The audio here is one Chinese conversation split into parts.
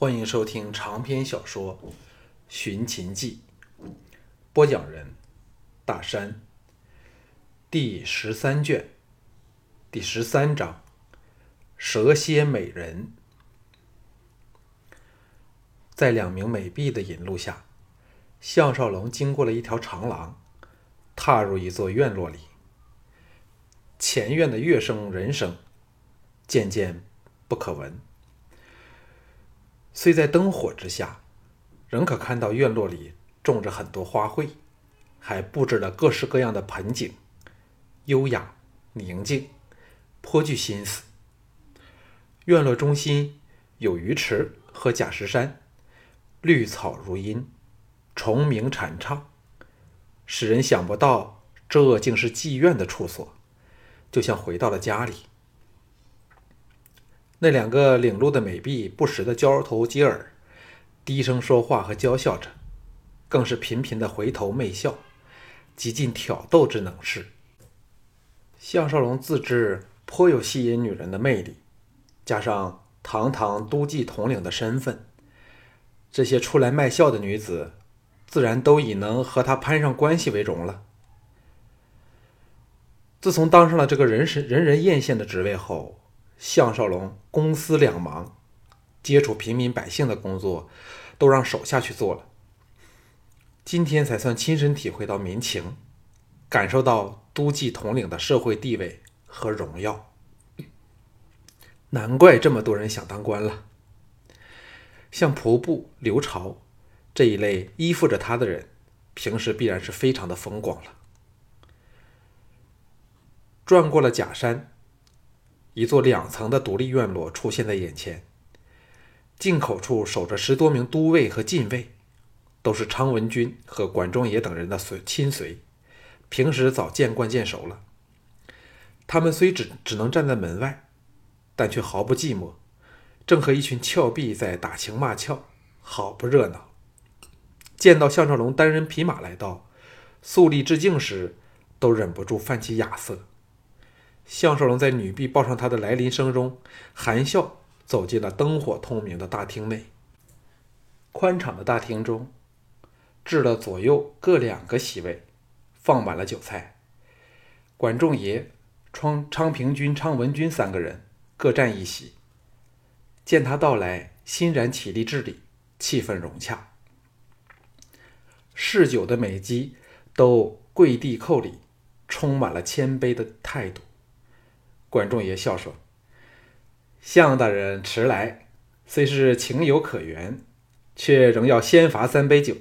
欢迎收听长篇小说《寻秦记》，播讲人：大山。第十三卷，第十三章：蛇蝎美人。在两名美婢的引路下，项少龙经过了一条长廊，踏入一座院落里。前院的乐声、人声渐渐不可闻。虽在灯火之下，仍可看到院落里种着很多花卉，还布置了各式各样的盆景，优雅宁静，颇具心思。院落中心有鱼池和假石山，绿草如茵，虫鸣蝉唱，使人想不到这竟是妓院的处所，就像回到了家里。那两个领路的美婢不时的交头接耳，低声说话和娇笑着，更是频频的回头媚笑，极尽挑逗之能事。项少龙自知颇有吸引女人的魅力，加上堂堂都记统领的身份，这些出来卖笑的女子，自然都以能和他攀上关系为荣了。自从当上了这个人人人人艳羡的职位后，项少龙公私两忙，接触平民百姓的工作都让手下去做了。今天才算亲身体会到民情，感受到都记统领的社会地位和荣耀。难怪这么多人想当官了。像仆部、刘朝这一类依附着他的人，平时必然是非常的风光了。转过了假山。一座两层的独立院落出现在眼前。进口处守着十多名都尉和禁卫，都是昌文君和管仲爷等人的随亲随，平时早见惯见熟了。他们虽只只能站在门外，但却毫不寂寞，正和一群俏婢在打情骂俏，好不热闹。见到项少龙单人匹马来到，肃立致敬时，都忍不住泛起雅色。项少龙在女婢报上他的来临声中，含笑走进了灯火通明的大厅内。宽敞的大厅中，置了左右各两个席位，放满了酒菜。管仲爷、昌昌平君、昌文君三个人各占一席。见他到来，欣然起立致礼，气氛融洽。嗜酒的美姬都跪地叩礼，充满了谦卑的态度。管仲爷笑说：“向大人迟来，虽是情有可原，却仍要先罚三杯酒，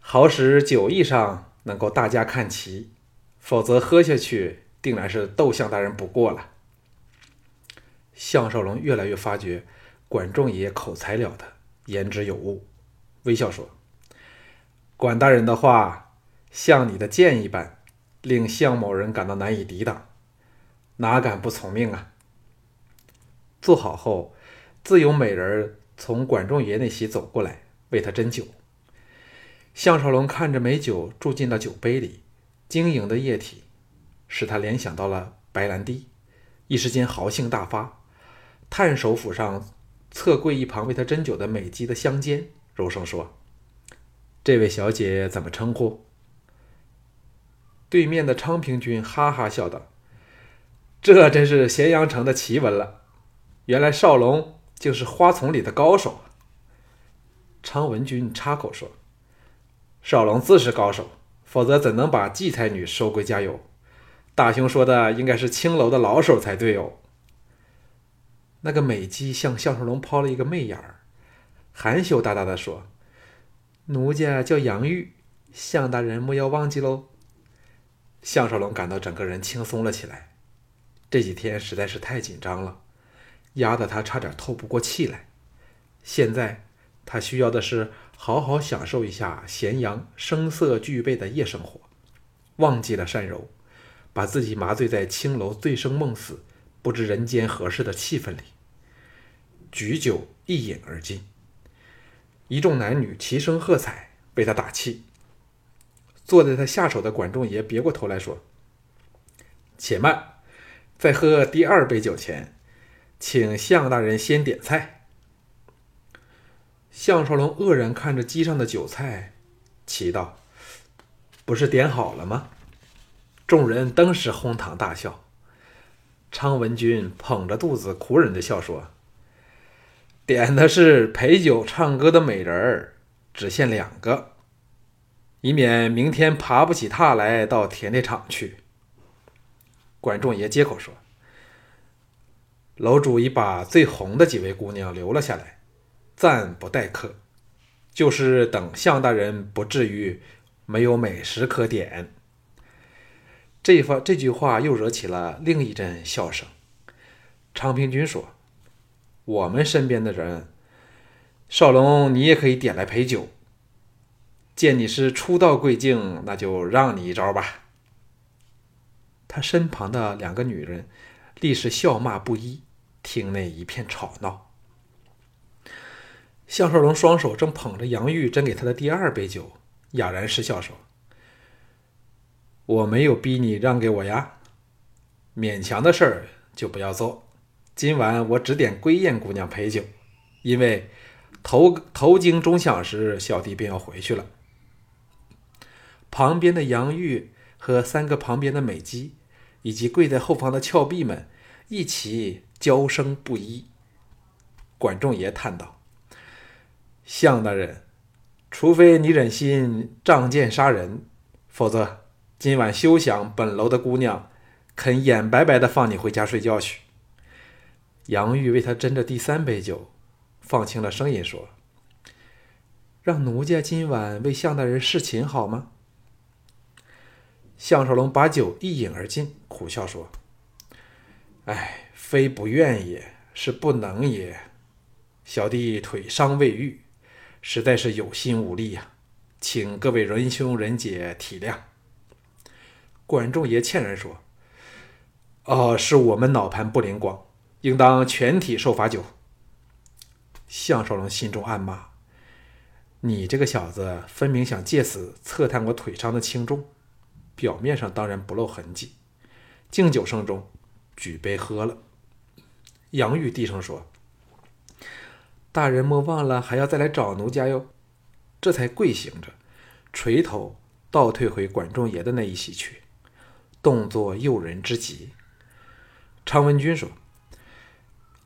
好使酒意上能够大家看齐。否则喝下去，定然是斗向大人不过了。”项少龙越来越发觉管仲爷口才了得，言之有物，微笑说：“管大人的话，像你的剑一般，令项某人感到难以抵挡。”哪敢不从命啊！做好后，自有美人从管仲爷那席走过来，为他斟酒。项少龙看着美酒注进了酒杯里，晶莹的液体使他联想到了白兰地，一时间豪兴大发，探手抚上侧跪一旁为他斟酒的美姬的香肩，柔声说：“这位小姐怎么称呼？”对面的昌平君哈哈笑道。这真是咸阳城的奇闻了！原来少龙竟是花丛里的高手。昌文君插口说：“少龙自是高手，否则怎能把季才女收归家有？大兄说的应该是青楼的老手才对哦。”那个美姬向项少龙抛了一个媚眼儿，含羞答答的说：“奴家叫杨玉，向大人莫要忘记喽。”项少龙感到整个人轻松了起来。这几天实在是太紧张了，压得他差点透不过气来。现在他需要的是好好享受一下咸阳声色俱备的夜生活，忘记了善柔，把自己麻醉在青楼醉生梦死、不知人间何事的气氛里。举酒一饮而尽，一众男女齐声喝彩，为他打气。坐在他下手的管仲爷别过头来说：“且慢。”在喝第二杯酒前，请向大人先点菜。项少龙愕然看着机上的酒菜，奇道：“不是点好了吗？”众人登时哄堂大笑。昌文君捧着肚子苦忍着笑说：“点的是陪酒唱歌的美人儿，只限两个，以免明天爬不起榻来到田猎场去。”管仲爷接口说：“楼主已把最红的几位姑娘留了下来，暂不待客，就是等向大人不至于没有美食可点。”这番这句话又惹起了另一阵笑声。昌平君说：“我们身边的人，少龙，你也可以点来陪酒。见你是初到贵境，那就让你一招吧。”他身旁的两个女人立时笑骂不一，厅内一片吵闹。项少龙双手正捧着杨玉斟给他的第二杯酒，哑然失笑说。我没有逼你让给我呀，勉强的事儿就不要做。今晚我只点归燕姑娘陪酒，因为头头经钟响时，小弟便要回去了。旁边的杨玉和三个旁边的美姬，以及跪在后方的峭壁们，一起娇声不一。管仲爷叹道：“向大人，除非你忍心仗剑杀人，否则。”今晚休想本楼的姑娘肯眼白白的放你回家睡觉去。杨玉为他斟着第三杯酒，放轻了声音说：“让奴家今晚为向大人侍寝好吗？”项少龙把酒一饮而尽，苦笑说：“哎，非不愿也，是不能也。小弟腿伤未愈，实在是有心无力呀，请各位仁兄仁姐体谅。”管仲爷歉然说：“哦，是我们脑盘不灵光，应当全体受罚酒。”项少龙心中暗骂：“你这个小子，分明想借此测探我腿伤的轻重，表面上当然不露痕迹。”敬酒声中，举杯喝了。杨玉低声说：“大人莫忘了，还要再来找奴家哟。”这才跪行着，垂头倒退回管仲爷的那一席去。动作诱人之极。昌文君说：“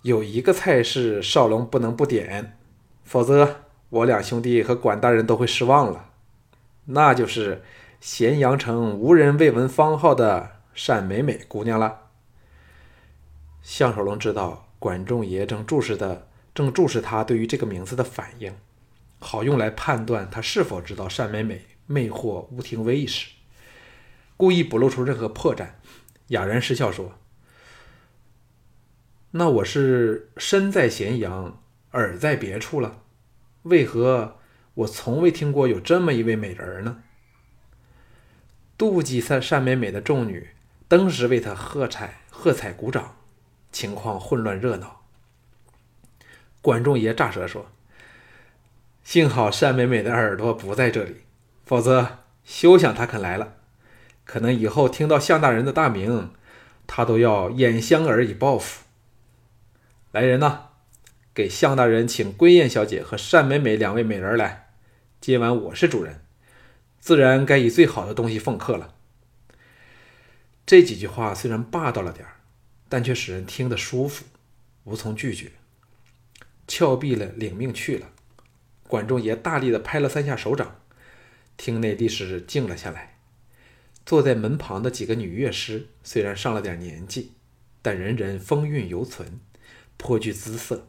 有一个菜是少龙不能不点，否则我两兄弟和管大人都会失望了。那就是咸阳城无人未闻芳号的单美美姑娘了。”项少龙知道管仲爷正注视的，正注视他对于这个名字的反应，好用来判断他是否知道单美美魅惑吴廷威一事。故意不露出任何破绽，哑然失笑说：“那我是身在咸阳，耳在别处了，为何我从未听过有这么一位美人呢？”妒忌善善美美的众女登时为他喝彩喝彩鼓掌，情况混乱热闹。管仲爷乍舌说：“幸好单美美的耳朵不在这里，否则休想她肯来了。”可能以后听到向大人的大名，他都要掩香儿以报复。来人呐，给向大人请归燕小姐和单美美两位美人来。今晚我是主人，自然该以最好的东西奉客了。这几句话虽然霸道了点儿，但却使人听得舒服，无从拒绝。峭壁了，领命去了。管仲爷大力的拍了三下手掌，厅内立时静了下来。坐在门旁的几个女乐师虽然上了点年纪，但人人风韵犹存，颇具姿色，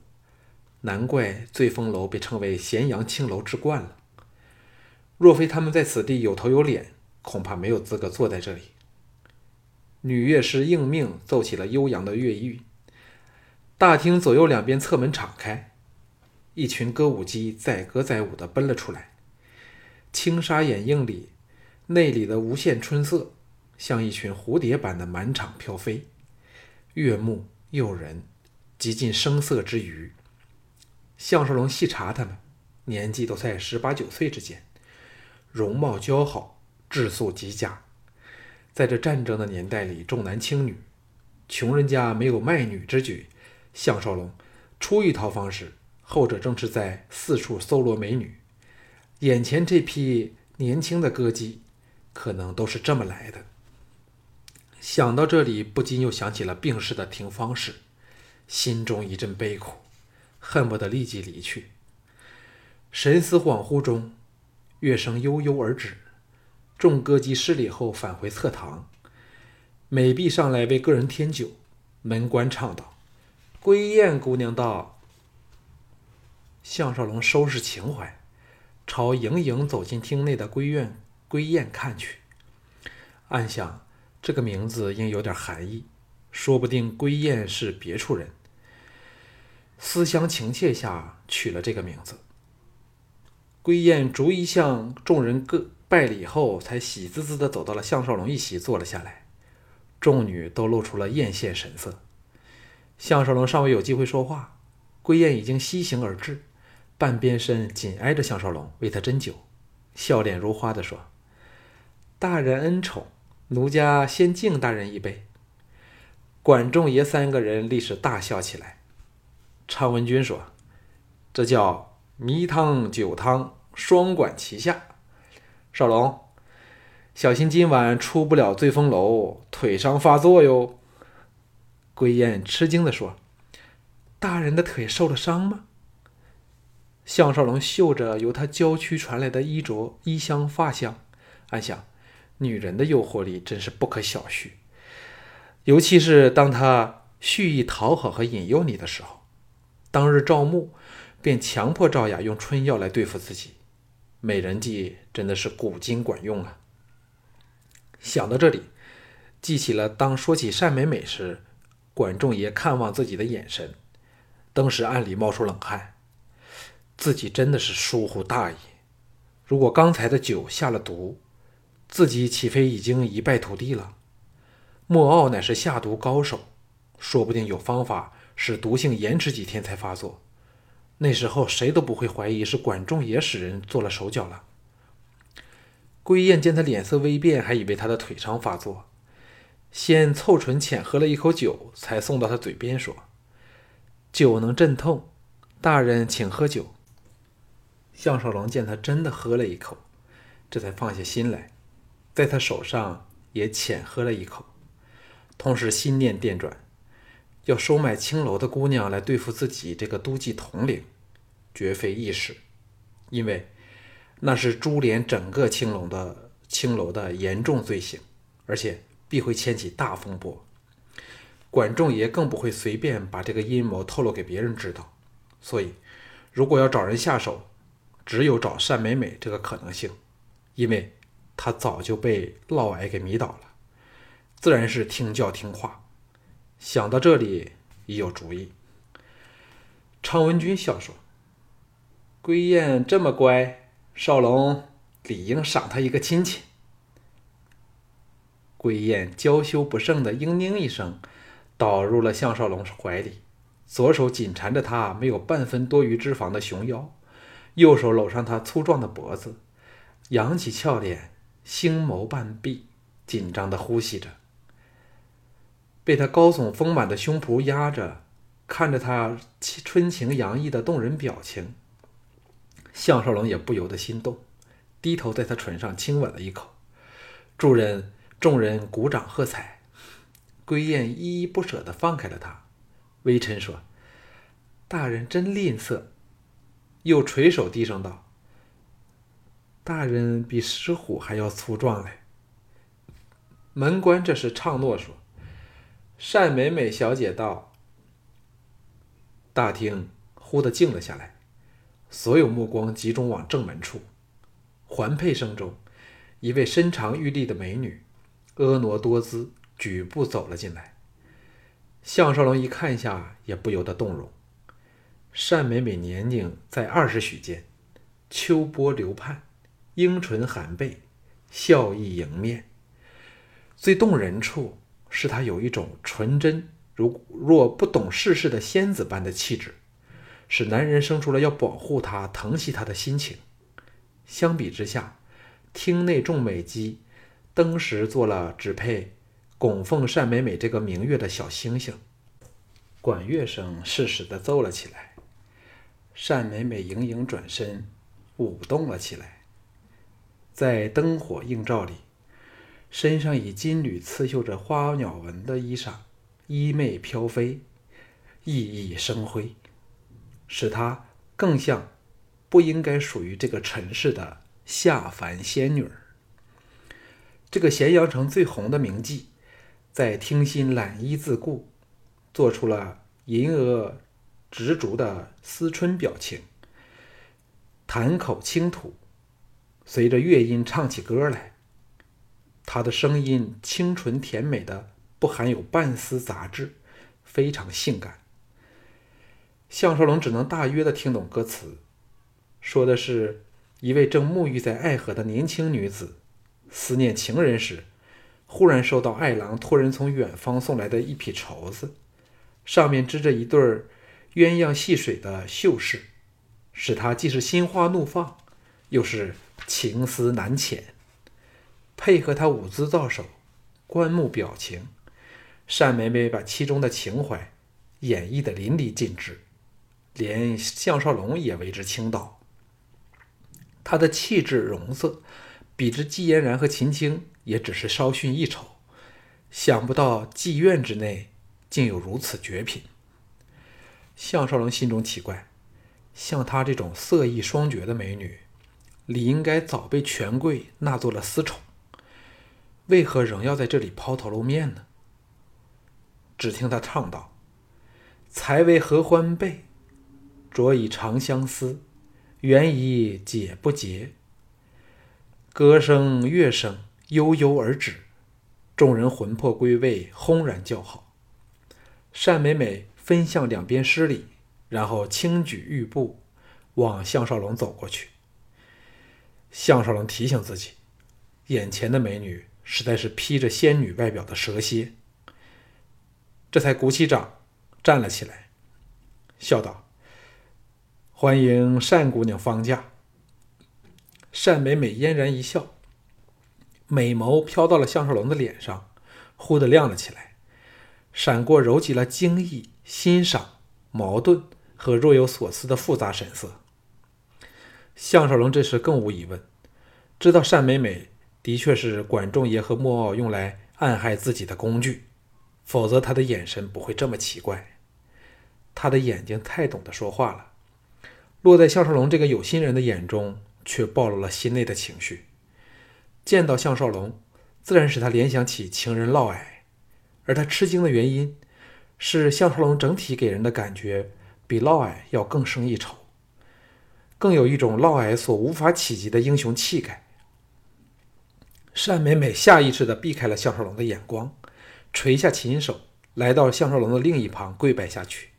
难怪醉风楼被称为咸阳青楼之冠了。若非他们在此地有头有脸，恐怕没有资格坐在这里。女乐师应命奏起了悠扬的乐韵，大厅左右两边侧门敞开，一群歌舞姬载歌载舞地奔了出来，轻纱掩映里。内里的无限春色，像一群蝴蝶般的满场飘飞，悦目诱人，极尽声色之余。项少龙细查他们，年纪都在十八九岁之间，容貌姣好，质素极佳。在这战争的年代里，重男轻女，穷人家没有卖女之举。项少龙出于逃方时，后者正是在四处搜罗美女。眼前这批年轻的歌姬，可能都是这么来的。想到这里，不禁又想起了病逝的廷芳氏，心中一阵悲苦，恨不得立即离去。神思恍惚中，乐声悠悠而止，众歌姬失礼后返回侧堂。美婢上来为各人添酒，门官唱道：“归燕姑娘到。”项少龙收拾情怀，朝盈盈走进厅内的归院归燕看去，暗想。这个名字应有点含义，说不定归燕是别处人，思乡情切下取了这个名字。归燕逐一向众人各拜礼后，才喜滋滋地走到了项少龙一席，坐了下来。众女都露出了艳羡神色。项少龙尚未有机会说话，归燕已经西行而至，半边身紧挨着项少龙，为他斟酒，笑脸如花地说：“大人恩宠。”奴家先敬大人一杯。管仲爷三个人立时大笑起来。常文君说：“这叫迷汤酒汤，双管齐下。”少龙，小心今晚出不了醉风楼，腿伤发作哟。归燕吃惊地说：“大人的腿受了伤吗？”项少龙嗅着由他娇躯传来的衣着、衣香、发香，暗想。女人的诱惑力真是不可小觑，尤其是当她蓄意讨好和引诱你的时候。当日赵牧便强迫赵雅用春药来对付自己，美人计真的是古今管用啊！想到这里，记起了当说起单美美时，管仲爷看望自己的眼神，当时暗里冒出冷汗，自己真的是疏忽大意。如果刚才的酒下了毒，自己岂非已经一败涂地了？莫傲乃是下毒高手，说不定有方法使毒性延迟几天才发作。那时候谁都不会怀疑是管仲也使人做了手脚了。归燕见他脸色微变，还以为他的腿伤发作，先凑唇浅喝了一口酒，才送到他嘴边说：“酒能镇痛，大人请喝酒。”项少龙见他真的喝了一口，这才放下心来。在他手上也浅喝了一口，同时心念电转，要收买青楼的姑娘来对付自己这个都记统领，绝非易事，因为那是株连整个青楼的青楼的严重罪行，而且必会掀起大风波。管仲爷更不会随便把这个阴谋透露给别人知道，所以如果要找人下手，只有找单美美这个可能性，因为。她早就被嫪毐给迷倒了，自然是听教听话。想到这里，已有主意。常文君笑说：“归燕这么乖，少龙理应赏他一个亲亲。”归燕娇羞不胜的嘤咛一声，倒入了项少龙怀里，左手紧缠着他没有半分多余脂肪的熊腰，右手搂上他粗壮的脖子，扬起俏脸。星眸半闭，紧张的呼吸着。被他高耸丰满的胸脯压着，看着他春情洋溢的动人表情，项少龙也不由得心动，低头在他唇上亲吻了一口。众人众人鼓掌喝彩。归燕依依不舍地放开了他，微嗔说：“大人真吝啬。”又垂手低声道。大人比石虎还要粗壮嘞。门官这时唱诺说：“单美美小姐到。”大厅忽地静了下来，所有目光集中往正门处。环佩声中，一位身长玉立的美女，婀娜多姿，举步走了进来。项少龙一看下，也不由得动容。单美美年龄在二十许间，秋波流盼。樱唇含贝，笑意迎面。最动人处是她有一种纯真如若不懂世事的仙子般的气质，使男人生出了要保护她、疼惜她的心情。相比之下，厅内众美姬登时做了只配供奉单美美这个明月的小星星。管乐声适时的奏了起来。单美美盈盈转身，舞动了起来。在灯火映照里，身上以金缕刺绣着花鸟纹的衣裳，衣袂飘飞，熠熠生辉，使她更像不应该属于这个尘世的下凡仙女儿。这个咸阳城最红的名妓，在听心揽衣自顾，做出了银额执着的思春表情，潭口轻吐。随着乐音唱起歌来，他的声音清纯甜美的，不含有半丝杂质，非常性感。项少龙只能大约的听懂歌词，说的是一位正沐浴在爱河的年轻女子，思念情人时，忽然收到爱郎托人从远方送来的一匹绸子，上面织着一对鸳鸯戏水的绣饰，使他既是心花怒放，又是。情思难遣，配合他舞姿造手、观目表情，单美美把其中的情怀演绎的淋漓尽致，连项少龙也为之倾倒。她的气质容色，比之季嫣然和秦青也只是稍逊一筹，想不到妓院之内竟有如此绝品。项少龙心中奇怪，像她这种色艺双绝的美女。理应该早被权贵纳做了私宠，为何仍要在这里抛头露面呢？只听他唱道：“才为合欢被，着以长相思，缘已解不结。歌声乐声悠悠而止，众人魂魄归位，轰然叫好。”单美美分向两边施礼，然后轻举玉步，往项少龙走过去。项少龙提醒自己，眼前的美女实在是披着仙女外表的蛇蝎，这才鼓起掌站了起来，笑道：“欢迎单姑娘方驾。”单美美嫣然一笑，美眸飘到了项少龙的脸上，忽地亮了起来，闪过揉集了惊异、欣赏、矛盾和若有所思的复杂神色。项少龙这时更无疑问，知道单美美的确是管仲爷和莫傲用来暗害自己的工具，否则他的眼神不会这么奇怪。他的眼睛太懂得说话了，落在项少龙这个有心人的眼中，却暴露了心内的情绪。见到项少龙，自然使他联想起情人嫪毐，而他吃惊的原因，是项少龙整体给人的感觉比嫪毐要更胜一筹。更有一种嫪毐所无法企及的英雄气概。单美美下意识地避开了项少龙的眼光，垂下琴手，来到项少龙的另一旁跪拜下去。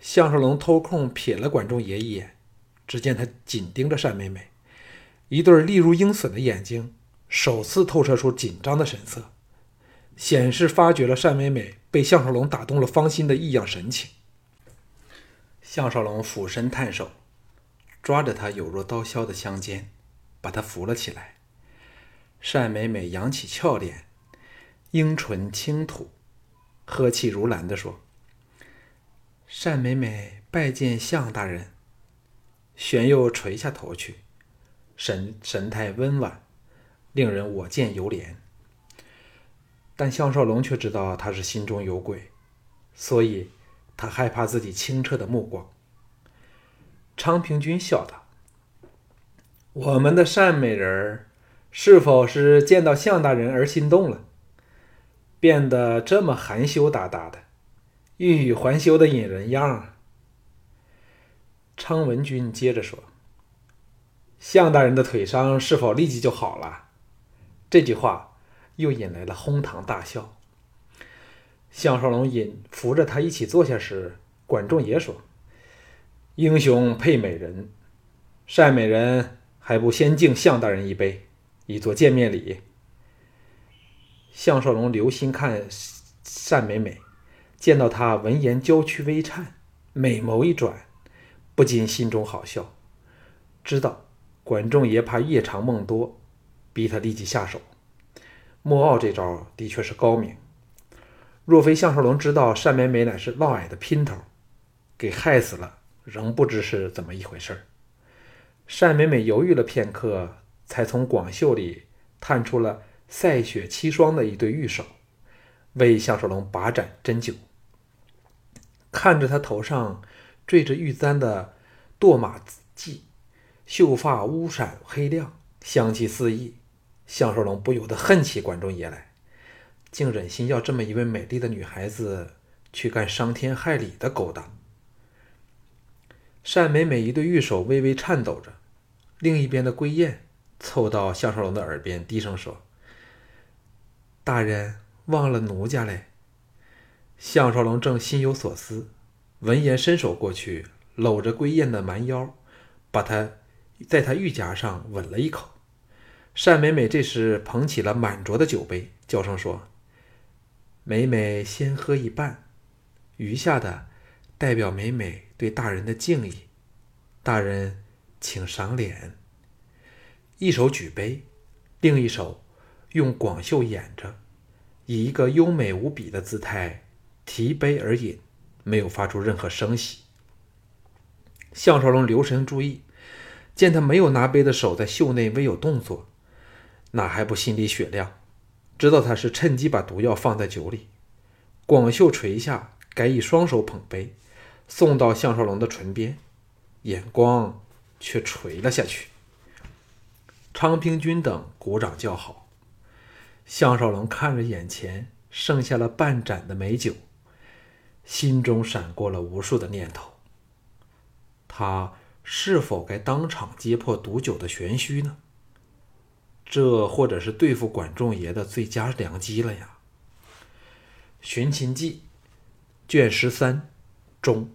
项少龙偷空瞥了管仲爷一眼，只见他紧盯着单美美，一对利如鹰隼的眼睛首次透射出紧张的神色，显示发觉了单美美被项少龙打动了芳心的异样神情。项少龙俯身探手。抓着他有若刀削的香肩，把他扶了起来。单美美扬起俏脸，樱唇轻吐，呵气如兰地说：“单美美拜见项大人。”玄又垂下头去，神神态温婉，令人我见犹怜。但项少龙却知道他是心中有鬼，所以他害怕自己清澈的目光。昌平君笑道：“我们的单美人儿，是否是见到项大人而心动了，变得这么含羞答答的，欲语还休的引人样啊？”昌文君接着说：“项大人的腿伤是否立即就好了？”这句话又引来了哄堂大笑。项少龙引扶着他一起坐下时，管仲也说。英雄配美人，善美人还不先敬项大人一杯，以作见面礼。项少龙留心看单美美，见到她闻言娇躯微颤，美眸一转，不禁心中好笑，知道管仲爷怕夜长梦多，逼他立即下手。莫傲这招的确是高明，若非项少龙知道单美美乃是嫪毐的姘头，给害死了。仍不知是怎么一回事儿。单美美犹豫了片刻，才从广袖里探出了赛雪七霜的一对玉手，为项少龙把盏斟酒。看着他头上缀着玉簪的堕马髻，秀发乌闪黑亮，香气四溢，项少龙不由得恨起管仲爷来，竟忍心要这么一位美丽的女孩子去干伤天害理的勾当。单美美一对玉手微微颤抖着，另一边的归燕凑到项少龙的耳边低声说：“大人忘了奴家嘞。”项少龙正心有所思，闻言伸手过去，搂着归燕的蛮腰，把她在她玉颊上吻了一口。单美美这时捧起了满桌的酒杯，娇声说：“美美先喝一半，余下的代表美美。”对大人的敬意，大人请赏脸。一手举杯，另一手用广袖掩着，以一个优美无比的姿态提杯而饮，没有发出任何声息。项少龙留神注意，见他没有拿杯的手在袖内微有动作，哪还不心里雪亮？知道他是趁机把毒药放在酒里。广袖垂下，改以双手捧杯。送到项少龙的唇边，眼光却垂了下去。昌平君等鼓掌叫好。项少龙看着眼前剩下了半盏的美酒，心中闪过了无数的念头。他是否该当场揭破毒酒的玄虚呢？这或者是对付管仲爷的最佳良机了呀！《寻秦记》卷十三中。